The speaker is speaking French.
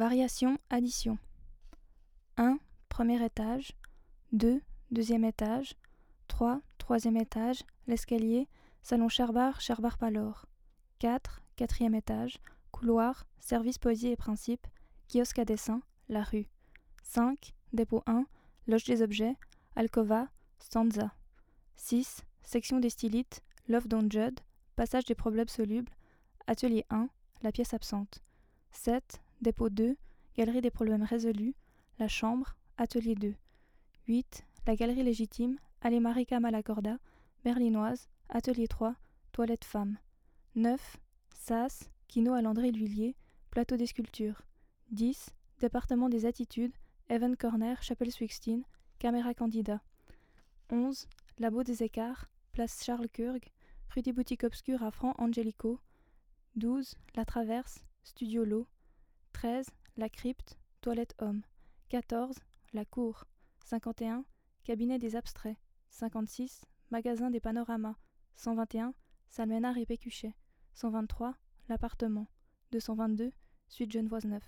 Variation, addition. 1. Premier étage. 2. Deuxième étage. 3. Troisième étage. L'escalier. Salon Cherbar, Cherbar Palor. 4. Quatrième étage. Couloir. Service poésie et principe. Kiosque à dessin. La rue. 5. Dépôt 1. Loge des objets. Alcova. Stanza. 6. Section des stylites. Love Don't Judd. Passage des problèmes solubles. Atelier 1. La pièce absente. 7. Dépôt 2. Galerie des problèmes résolus. La chambre. Atelier 2. 8. La galerie légitime. Allée Marika Malacorda. Berlinoise. Atelier 3. Toilette femme. 9. Sas. Kino à Landré L'Huillier. Plateau des sculptures. 10. Département des attitudes. Evan Corner. Chapelle Swixtine. Caméra candidat. 11. Labo des écarts. Place Charles Kurg. Rue des boutiques obscures à Franc Angelico. 12. La Traverse. Studio Low. 13. La crypte. Toilette homme. 14. La cour. 51. Cabinet des abstraits. 56. Magasin des panoramas. 121. Salménard et Pécuchet. 123. L'appartement. 222. Suite Genevoise 9.